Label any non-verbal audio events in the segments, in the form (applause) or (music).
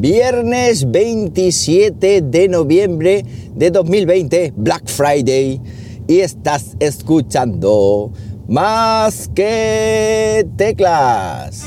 Viernes 27 de noviembre de 2020, Black Friday, y estás escuchando más que teclas.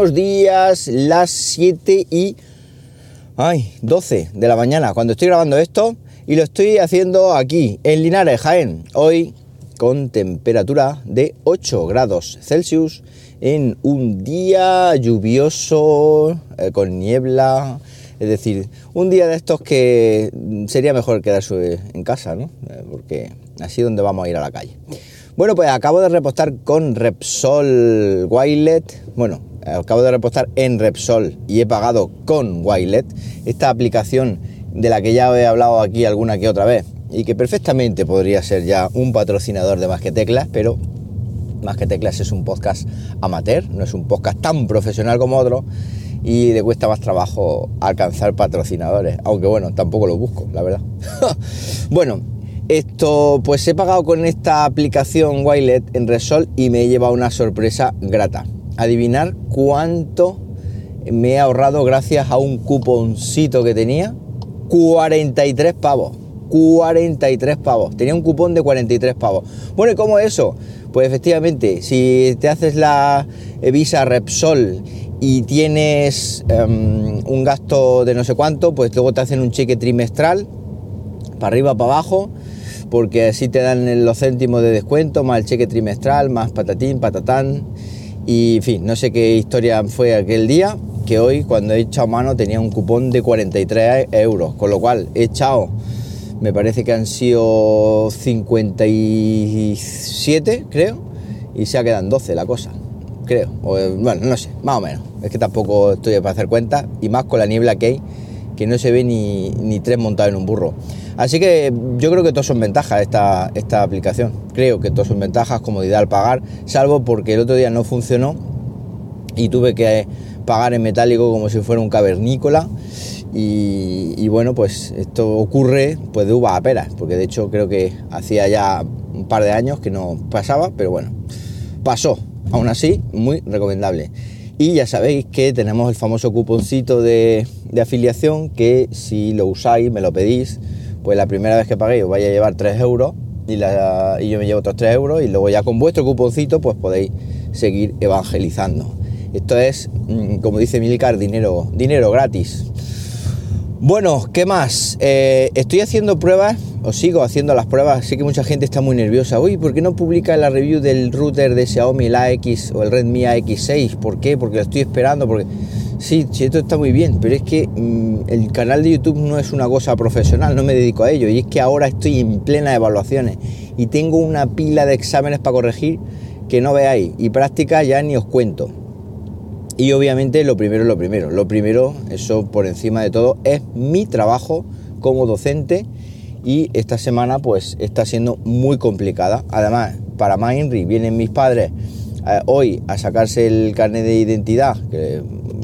Buenos días, las 7 y ay, 12 de la mañana, cuando estoy grabando esto y lo estoy haciendo aquí, en Linares, Jaén, hoy con temperatura de 8 grados Celsius en un día lluvioso, eh, con niebla, es decir, un día de estos que sería mejor quedarse en casa, ¿no? Eh, porque así es donde vamos a ir a la calle. Bueno, pues acabo de repostar con Repsol Wilet. Bueno, acabo de repostar en Repsol y he pagado con Wilet. Esta aplicación de la que ya he hablado aquí alguna que otra vez y que perfectamente podría ser ya un patrocinador de Más que Teclas, pero Más que Teclas es un podcast amateur, no es un podcast tan profesional como otro y le cuesta más trabajo alcanzar patrocinadores, aunque bueno, tampoco lo busco, la verdad. (laughs) bueno, esto, pues he pagado con esta aplicación Wilet en Resol y me he llevado una sorpresa grata. Adivinar cuánto me he ahorrado gracias a un cuponcito que tenía. 43 pavos. 43 pavos. Tenía un cupón de 43 pavos. Bueno, ¿y cómo es eso? Pues efectivamente, si te haces la Visa Repsol y tienes um, un gasto de no sé cuánto, pues luego te hacen un cheque trimestral, para arriba, para abajo, porque así te dan los céntimos de descuento, más el cheque trimestral, más patatín, patatán. Y en fin, no sé qué historia fue aquel día, que hoy cuando he echado mano tenía un cupón de 43 euros, con lo cual he echado, me parece que han sido 57, creo, y se ha quedado en 12 la cosa, creo. O, bueno, no sé, más o menos. Es que tampoco estoy para hacer cuenta, y más con la niebla que hay, que no se ve ni, ni tres montados en un burro. Así que yo creo que todos son ventajas esta, esta aplicación. Creo que todos son ventajas, comodidad al pagar, salvo porque el otro día no funcionó y tuve que pagar en metálico como si fuera un cavernícola. Y, y, bueno, pues esto ocurre pues de uva a peras, porque de hecho creo que hacía ya un par de años que no pasaba, pero bueno, pasó. Aún así, muy recomendable. Y ya sabéis que tenemos el famoso cuponcito de afiliación que si lo usáis, me lo pedís, pues la primera vez que paguéis os vaya a llevar 3 euros y, yo me llevo otros 3 euros y luego ya con vuestro cuponcito pues podéis seguir evangelizando. Esto es, mm, como dice Milcar, dinero, dinero gratis. Bueno, ¿qué más? Eh, estoy haciendo pruebas, os sigo haciendo las pruebas, sé que mucha gente está muy nerviosa. Uy, ¿por qué no publica la review del router de Xiaomi, el AX o el Redmi AX6? ¿Por qué? Porque lo estoy esperando, porque... Sí, sí, esto está muy bien, pero es que mmm, el canal de YouTube no es una cosa profesional, no me dedico a ello. Y es que ahora estoy en plena evaluaciones y tengo una pila de exámenes para corregir que no veáis. Y práctica ya ni os cuento. Y obviamente lo primero es lo primero. Lo primero, eso por encima de todo, es mi trabajo como docente. Y esta semana pues está siendo muy complicada. Además, para Mainri vienen mis padres eh, hoy a sacarse el carnet de identidad,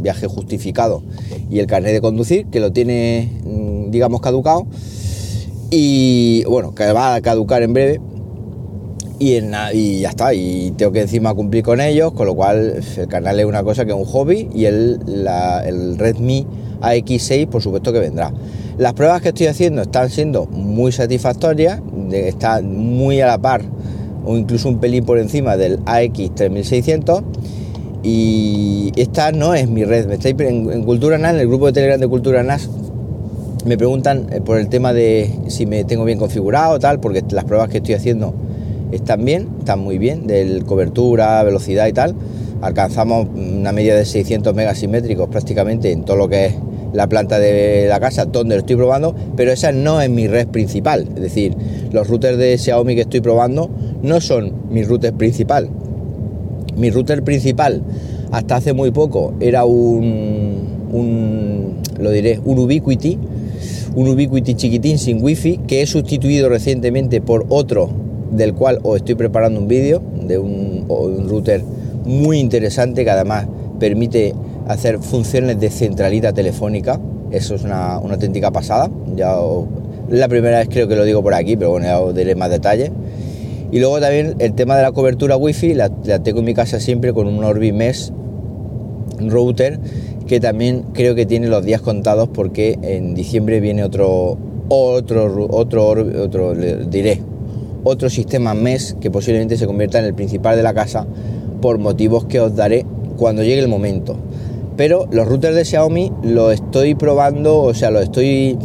viaje justificado, y el carnet de conducir, que lo tiene, mm, digamos, caducado. Y bueno, que va a caducar en breve. Y, en, y, ya está, y tengo que encima cumplir con ellos, con lo cual el canal es una cosa que es un hobby y el, el Redmi AX6 por supuesto que vendrá. Las pruebas que estoy haciendo están siendo muy satisfactorias, está muy a la par o incluso un pelín por encima del AX3600 y esta no es mi red. Me estáis en, en, Cultura NAS, en el grupo de Telegram de Cultura NAS, me preguntan eh, por el tema de si me tengo bien configurado tal, porque las pruebas que estoy haciendo están bien, están muy bien, de cobertura, velocidad y tal. Alcanzamos una media de 600 megasimétricos prácticamente en todo lo que es la planta de la casa donde lo estoy probando, pero esa no es mi red principal. Es decir, los routers de Xiaomi que estoy probando no son mi router principal. Mi router principal hasta hace muy poco era un, lo diré, un Ubiquiti, un Ubiquiti chiquitín sin wifi que he sustituido recientemente por otro del cual os estoy preparando un vídeo de un, un router muy interesante que además permite hacer funciones de centralita telefónica. Eso es una, auténtica pasada. Ya la primera vez creo que lo digo por aquí, pero bueno, ya os diré más detalles. Y luego también el tema de la cobertura wifi, la, la tengo en mi casa siempre con un Orbi Mesh router que también creo que tiene los días contados porque en diciembre viene otro otro otro otro diré otro sistema MES que posiblemente se convierta en el principal de la casa por motivos que os daré cuando llegue el momento. Pero los routers de Xiaomi lo estoy probando, o sea, lo estoy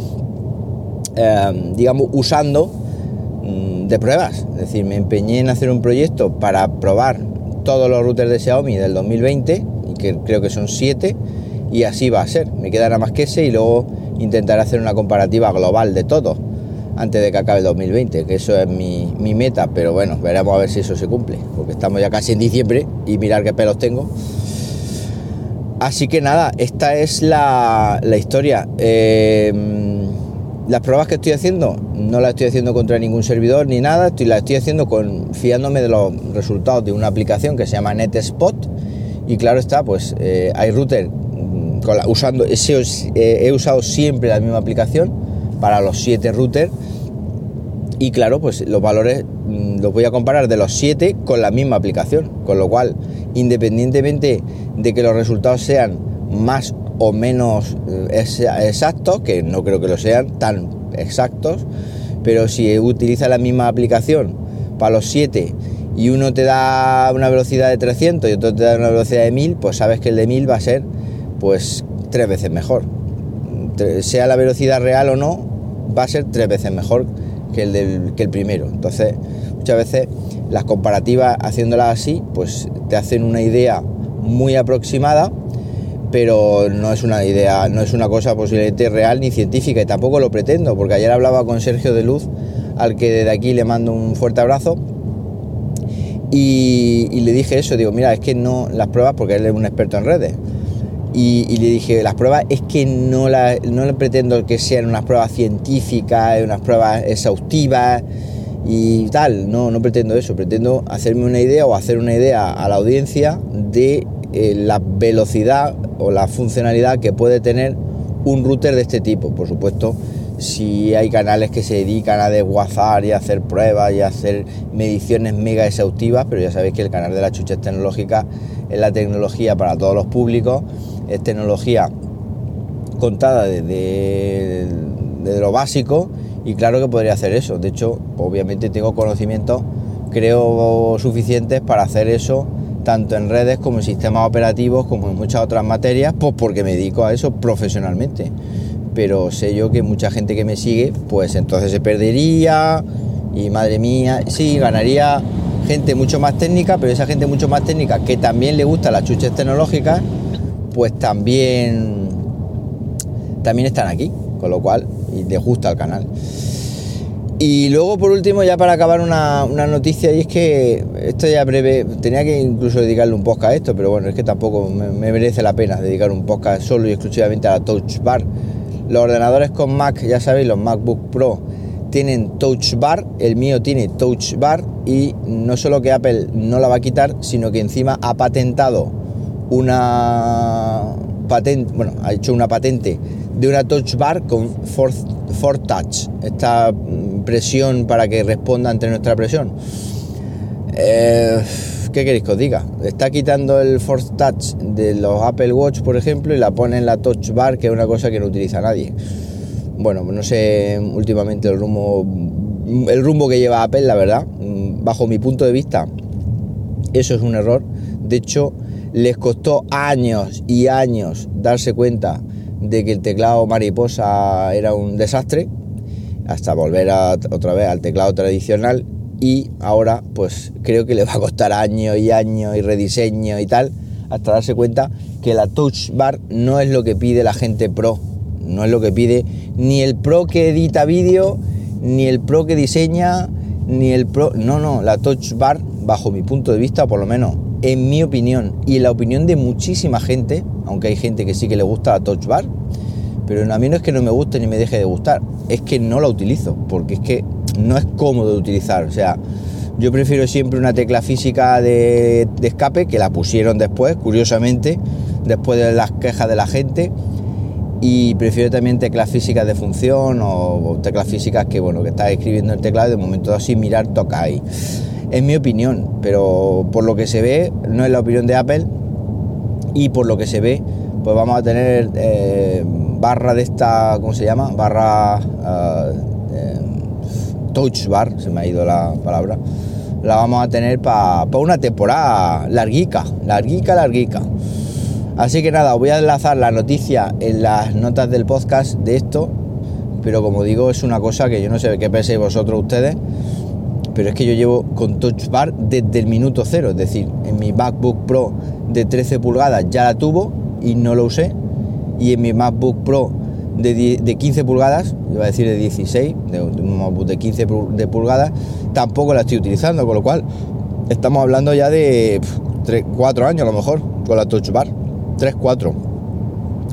em, digamos usando de pruebas. Es decir, me empeñé en hacer un proyecto para probar todos los routers de Xiaomi del 2020, y que creo que son 7, y así va a ser. Me quedará más que ese y luego intentaré hacer una comparativa global de todo antes de que acabe el 2020, que eso es mi, meta, pero bueno, veremos a ver si eso se cumple, porque estamos ya casi en diciembre y mirar qué pelos tengo. Así que nada, esta es la, historia. Em, las pruebas que estoy haciendo no las estoy haciendo contra ningún servidor ni nada, estoy, las estoy haciendo con, fiándome de los resultados de una aplicación que se llama NetSpot. Y claro está, pues eh, hay router usando, he usado siempre la misma aplicación para los 7 routers y claro, pues los valores mm, los voy a comparar de los 7 con la misma aplicación, con lo cual independientemente de que los resultados sean más o menos eh, exactos, que no creo que lo sean tan exactos, pero si utiliza la misma aplicación para los 7 y uno te da una velocidad de 300 y otro te da una velocidad de 1000, pues sabes que el de 1000 va a ser pues tres veces mejor. Sea la velocidad real o no, va a ser tres veces mejor que el, del, que el primero. Entonces, muchas veces las comparativas haciéndolas así, pues te hacen una idea muy aproximada, pero no es una idea, no es una cosa posiblemente real ni científica, y tampoco lo pretendo, porque ayer hablaba con Sergio de Luz, al que desde aquí le mando un fuerte abrazo. Y, le dije eso, digo, mira, es que no las pruebas, porque él es un experto en redes, y, le dije, las pruebas es que no, la, no le pretendo que sean unas pruebas científicas, unas pruebas exhaustivas y tal, no, no pretendo eso, pretendo hacerme una idea o hacer una idea a la audiencia de eh, la velocidad o la funcionalidad que puede tener un router de este tipo. Por supuesto, si hay canales que se dedican a desguazar y a hacer pruebas y a hacer mediciones mega exhaustivas, pero ya sabéis que el canal de las chuchas tecnológicas es la tecnología para todos los públicos es tecnología contada desde, lo básico y claro que podría hacer eso. De hecho, obviamente tengo conocimientos, creo, suficientes para hacer eso tanto en redes como en sistemas operativos, como en muchas otras materias, pues porque me dedico a eso profesionalmente. Pero sé yo que mucha gente que me sigue, pues entonces se perdería y madre mía, sí, ganaría gente mucho más técnica, pero esa gente mucho más técnica que también le gusta las chuches tecnológicas, pues también, también están aquí, con lo cual les gusta el canal. Y luego por último, ya para acabar una, noticia, y es que esto ya breve, tenía que incluso dedicarle un podcast a esto, pero bueno, es que tampoco me, merece la pena dedicar un podcast solo y exclusivamente a la Touch Bar. Los ordenadores con Mac, ya sabéis, los MacBook Pro tienen Touch Bar, el mío tiene Touch Bar y no solo que Apple no la va a quitar, sino que encima ha patentado una patente, bueno, ha hecho una patente de una touch bar con Force, Touch, esta presión para que responda ante nuestra presión. Eh, ¿Qué queréis que os diga? Está quitando el Force Touch de los Apple Watch, por ejemplo, y la pone en la Touch Bar, que es una cosa que no utiliza nadie. Bueno, no sé últimamente el rumbo, el rumbo que lleva Apple, la verdad. Bajo mi punto de vista, eso es un error. De hecho, les costó años y años darse cuenta de que el teclado mariposa era un desastre, hasta volver otra vez al teclado tradicional y ahora pues creo que le va a costar años y años y rediseño y tal, hasta darse cuenta que la touch bar no es lo que pide la gente pro, no es lo que pide ni el pro que edita vídeo, ni el pro que diseña, ni el pro, no, no, la touch bar bajo mi punto de vista, por lo menos en mi opinión y en la opinión de muchísima gente, aunque hay gente que sí que le gusta la Touch Bar, pero a mí no es que no me guste ni me deje de gustar, es que no la utilizo, porque es que no es cómodo de utilizar. O sea, Yo prefiero siempre una tecla física de, escape, que la pusieron después, curiosamente, después de las quejas de la gente. Y prefiero también teclas físicas de función o, teclas físicas que bueno que estás escribiendo el teclado y de momento así mirar toca ahí. Es mi opinión pero por lo que se ve no es la opinión de Apple. Y por lo que se ve pues vamos a tener eh, barra de esta cómo se llama barra uh, touch bar se me ha ido la palabra. La vamos a tener para una temporada larguica larguica larguica. Así que nada, voy a enlazar la noticia en las notas del podcast de esto, pero como digo, es una cosa que yo no sé qué penséis vosotros ustedes, pero es que yo llevo con Touch Bar desde el minuto cero, es decir, en mi MacBook Pro de 13 pulgadas ya la tuvo y no lo usé, y en mi MacBook Pro de, 15 pulgadas, iba a decir de 16, de, un MacBook de 15 de pulgadas, tampoco la estoy utilizando, con lo cual estamos hablando ya de 3, 4 años a lo mejor con la Touch Bar. 3, 4.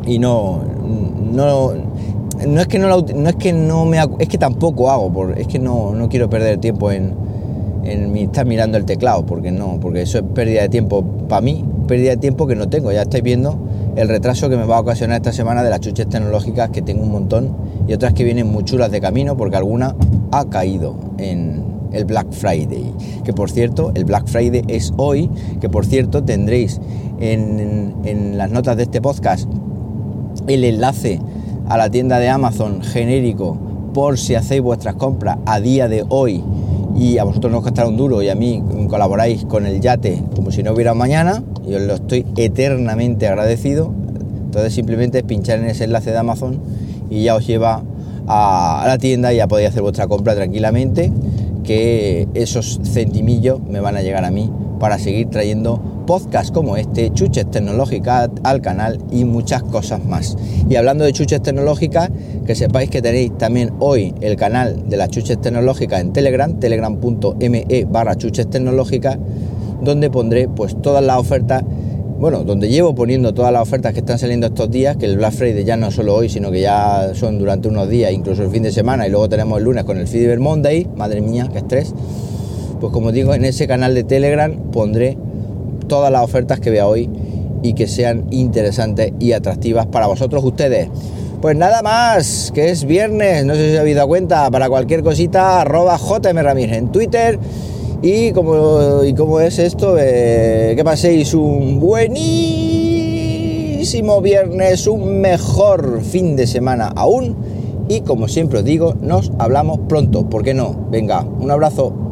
Y no, no, no es que no, no es que no me es que tampoco hago, por, es que no, no quiero perder tiempo en, en estar mirando el teclado, porque no, porque eso es pérdida de tiempo para mí, pérdida de tiempo que no tengo. Ya estáis viendo el retraso que me va a ocasionar esta semana de las chuches tecnológicas, que tengo un montón, y otras que vienen muy chulas de camino, porque alguna ha caído en el Black Friday. Que por cierto, el Black Friday es hoy, que por cierto tendréis en, las notas de este podcast el enlace a la tienda de Amazon genérico por si hacéis vuestras compras a día de hoy y a vosotros no os costará un duro y a mí colaboráis con el yate como si no hubiera mañana y os lo estoy eternamente agradecido entonces simplemente pinchar en ese enlace de Amazon y ya os lleva a, la tienda y ya podéis hacer vuestra compra tranquilamente que esos centimillos me van a llegar a mí para seguir trayendo podcasts como este, chuches tecnológicas al canal y muchas cosas más. Y hablando de chuches tecnológicas, que sepáis que tenéis también hoy el canal de las chuches tecnológicas en Telegram, telegram.me barra chuches tecnológicas, donde pondré pues todas las ofertas, bueno, donde llevo poniendo todas las ofertas que están saliendo estos días, que el Black Friday ya no solo hoy, sino que ya son durante unos días, incluso el fin de semana, y luego tenemos el lunes con el Fiber Monday, madre mía, qué estrés. Pues como digo, en ese canal de Telegram pondré todas las ofertas que vea hoy y que sean interesantes y atractivas para vosotros ustedes. Pues nada más, que es viernes, no sé si habéis dado cuenta, para cualquier cosita, arroba JM en Twitter. Y como, y es esto, eh, que paséis un buenísimo viernes, un mejor fin de semana aún. Y como siempre os digo, nos hablamos pronto, ¿por qué no? Venga, un abrazo.